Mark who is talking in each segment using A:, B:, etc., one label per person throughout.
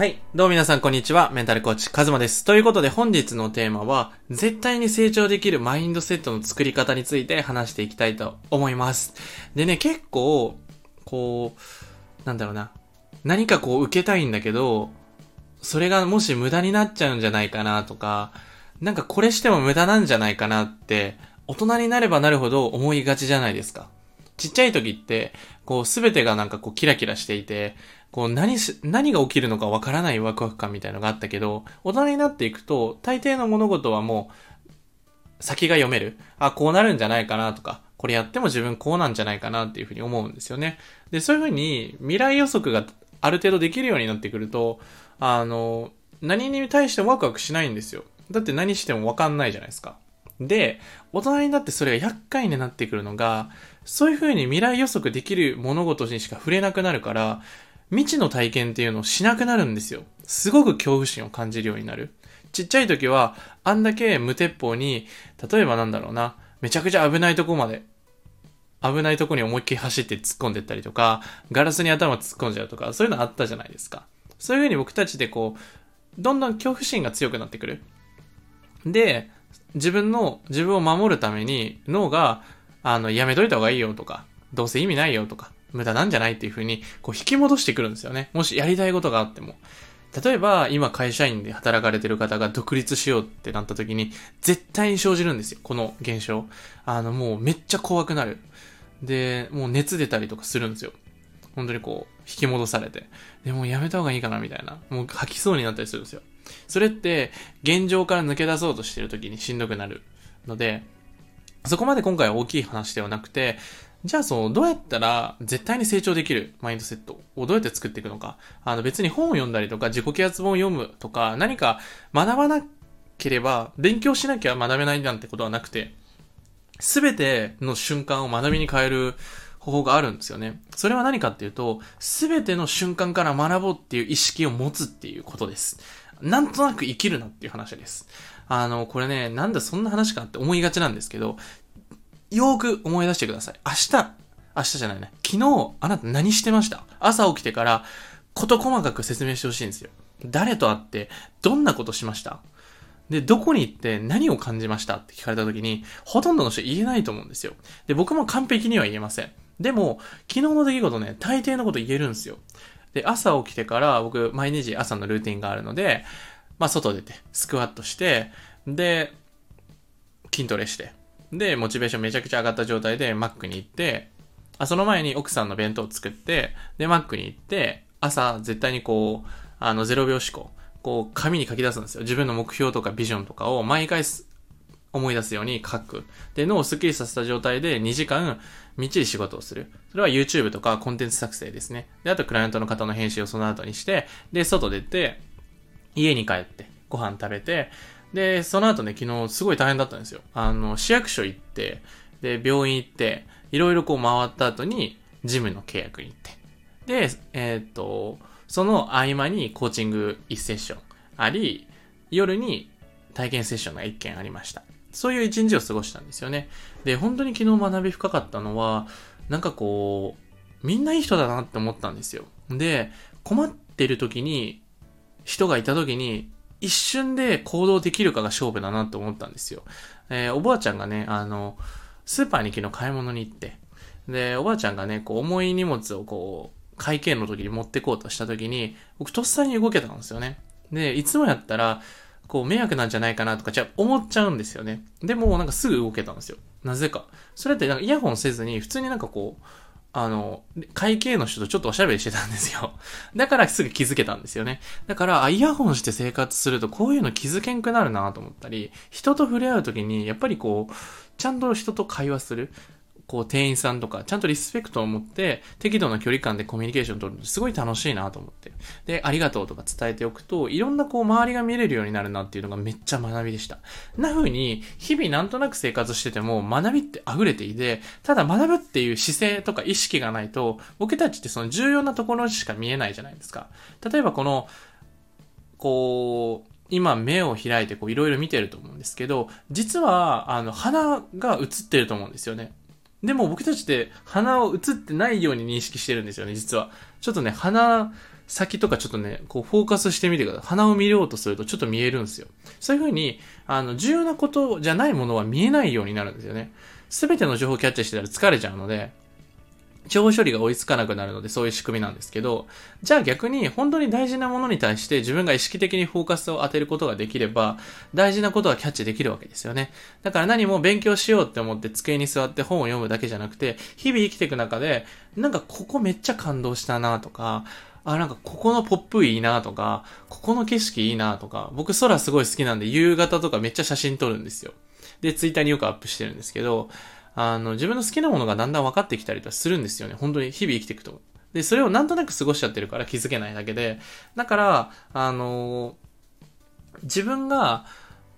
A: はい。どうも皆さん、こんにちは。メンタルコーチ、カズマです。ということで、本日のテーマは、絶対に成長できるマインドセットの作り方について話していきたいと思います。でね、結構、こう、なんだろうな。何かこう受けたいんだけど、それがもし無駄になっちゃうんじゃないかなとか、なんかこれしても無駄なんじゃないかなって、大人になればなるほど思いがちじゃないですか。ちっちゃい時って、こうすべてがなんかこうキラキラしていて、こう何し、何が起きるのかわからないワクワク感みたいのがあったけど、大人になっていくと、大抵の物事はもう、先が読める。あ、こうなるんじゃないかなとか、これやっても自分こうなんじゃないかなっていうふうに思うんですよね。で、そういうふうに未来予測がある程度できるようになってくると、あの、何に対してもワクワクしないんですよ。だって何してもわかんないじゃないですか。で、大人になってそれが厄介になってくるのが、そういう風に未来予測できる物事にしか触れなくなるから、未知の体験っていうのをしなくなるんですよ。すごく恐怖心を感じるようになる。ちっちゃい時は、あんだけ無鉄砲に、例えばなんだろうな、めちゃくちゃ危ないとこまで、危ないとこに思いっきり走って突っ込んでったりとか、ガラスに頭突っ込んじゃうとか、そういうのあったじゃないですか。そういう風に僕たちでこう、どんどん恐怖心が強くなってくる。で、自分の、自分を守るために脳が、あの、やめといた方がいいよとか、どうせ意味ないよとか、無駄なんじゃないっていう風に、こう引き戻してくるんですよね。もしやりたいことがあっても。例えば、今会社員で働かれてる方が独立しようってなった時に、絶対に生じるんですよ。この現象。あの、もうめっちゃ怖くなる。で、もう熱出たりとかするんですよ。本当にこう、引き戻されて。でもやめた方がいいかなみたいな。もう吐きそうになったりするんですよ。それって、現状から抜け出そうとしてる時にしんどくなるので、そこまで今回は大きい話ではなくて、じゃあその、どうやったら絶対に成長できるマインドセットをどうやって作っていくのか。あの別に本を読んだりとか自己啓発本を読むとか何か学ばなければ勉強しなきゃ学べないなんてことはなくて、すべての瞬間を学びに変える方法があるんですよね。それは何かっていうと、すべての瞬間から学ぼうっていう意識を持つっていうことです。なんとなく生きるなっていう話です。あの、これね、なんだそんな話かって思いがちなんですけど、よーく思い出してください。明日、明日じゃないね。昨日、あなた何してました？朝起きてから、こと細かく説明してほしいんですよ。誰と会って、どんなことしました？で、どこに行って何を感じました？って聞かれた時に、ほとんどの人言えないと思うんですよ。で、僕も完璧には言えません。でも、昨日の出来事ね、大抵のこと言えるんですよ。で、朝起きてから、僕、毎日朝のルーティンがあるので、まあ、外出て、スクワットして、で、筋トレして、で、モチベーションめちゃくちゃ上がった状態で、マックに行って、あ、その前に奥さんの弁当を作って、で、マックに行って、朝、絶対にこう、あの、0秒思考、こう、紙に書き出すんですよ。自分の目標とかビジョンとかを毎回思い出すように書く。で、脳をスッキリさせた状態で2時間、みっちり仕事をする。それは YouTube とかコンテンツ作成ですね。で、あとクライアントの方の編集をその後にして、で、外出て、家に帰って、ご飯食べて、で、その後ね、昨日すごい大変だったんですよ。あの、市役所行って、で、病院行って、いろいろこう回った後に、ジムの契約に行って。で、えーっと、その合間にコーチング1セッションあり、夜に体験セッションが1件ありました。そういう一日を過ごしたんですよね。で、本当に昨日学び深かったのは、なんかこう、みんないい人だなって思ったんですよ。で、困ってる時に、人がいた時に、一瞬で行動できるかが勝負だなって思ったんですよ。えーおばあちゃんがね、あの、スーパーに昨日買い物に行って、で、おばあちゃんがね、こう重い荷物をこう、会計の時に持ってこうとした時に、僕とっさに動けたんですよね。で、いつもやったら、こう迷惑なんじゃないかなとか、じゃ思っちゃうんですよね。でも、なんかすぐ動けたんですよ。なぜか。それってなんかイヤホンせずに、普通になんかこう、あの、会計の人とちょっとおしゃべりしてたんですよ。だからすぐ気づけたんですよね。だから、イヤホンして生活するとこういうの気づけんくなるなと思ったり、人と触れ合うときに、やっぱりこう、ちゃんと人と会話する。こう、店員さんとか、ちゃんとリスペクトを持って、適度な距離感でコミュニケーションを取るのすごい楽しいなと思って。で、ありがとうとか伝えておくと、いろんなこう、周りが見れるようになるなっていうのがめっちゃ学びでした。な風に、日々なんとなく生活してても、学びって溢れていて、ただ学ぶっていう姿勢とか意識がないと、僕たちってその重要なところしか見えないじゃないですか。例えばこの、こう、今目を開いてこういろいろ見てると思うんですけど、実は、あの、鼻が映ってると思うんですよね。でも僕たちって鼻を映ってないように認識してるんですよね、実は。ちょっとね、鼻、先とかちょっとね、こうフォーカスしてみてください。鼻を見ようとするとちょっと見えるんですよ。そういう風に、あの、重要なことじゃないものは見えないようになるんですよね。すべての情報をキャッチしてたら疲れちゃうので、情報処理が追いつかなくなるのでそういう仕組みなんですけど、じゃあ逆に本当に大事なものに対して自分が意識的にフォーカスを当てることができれば、大事なことはキャッチできるわけですよね。だから何も勉強しようって思って机に座って本を読むだけじゃなくて、日々生きていく中で、なんかここめっちゃ感動したなとか、あ、なんかここのポップいいなとか、ここの景色いいなとか、僕空すごい好きなんで夕方とかめっちゃ写真撮るんですよ。で、ツイッターによくアップしてるんですけど、あの、自分の好きなものがだんだん分かってきたりとかするんですよね。本当に日々生きていくと。で、それをなんとなく過ごしちゃってるから気づけないだけで、だから、あの、自分が、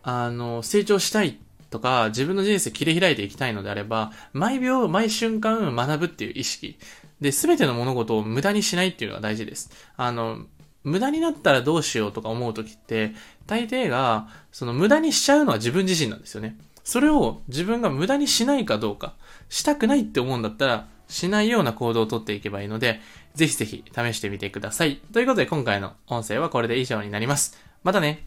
A: あの、成長したいとか、自分の人生切り開いていきたいのであれば、毎秒、毎瞬間学ぶっていう意識。で、すべての物事を無駄にしないっていうのが大事です。あの、無駄になったらどうしようとか思うときって、大抵が、その無駄にしちゃうのは自分自身なんですよね。それを自分が無駄にしないかどうか、したくないって思うんだったら、しないような行動をとっていけばいいので、ぜひぜひ試してみてください。ということで今回の音声はこれで以上になります。またね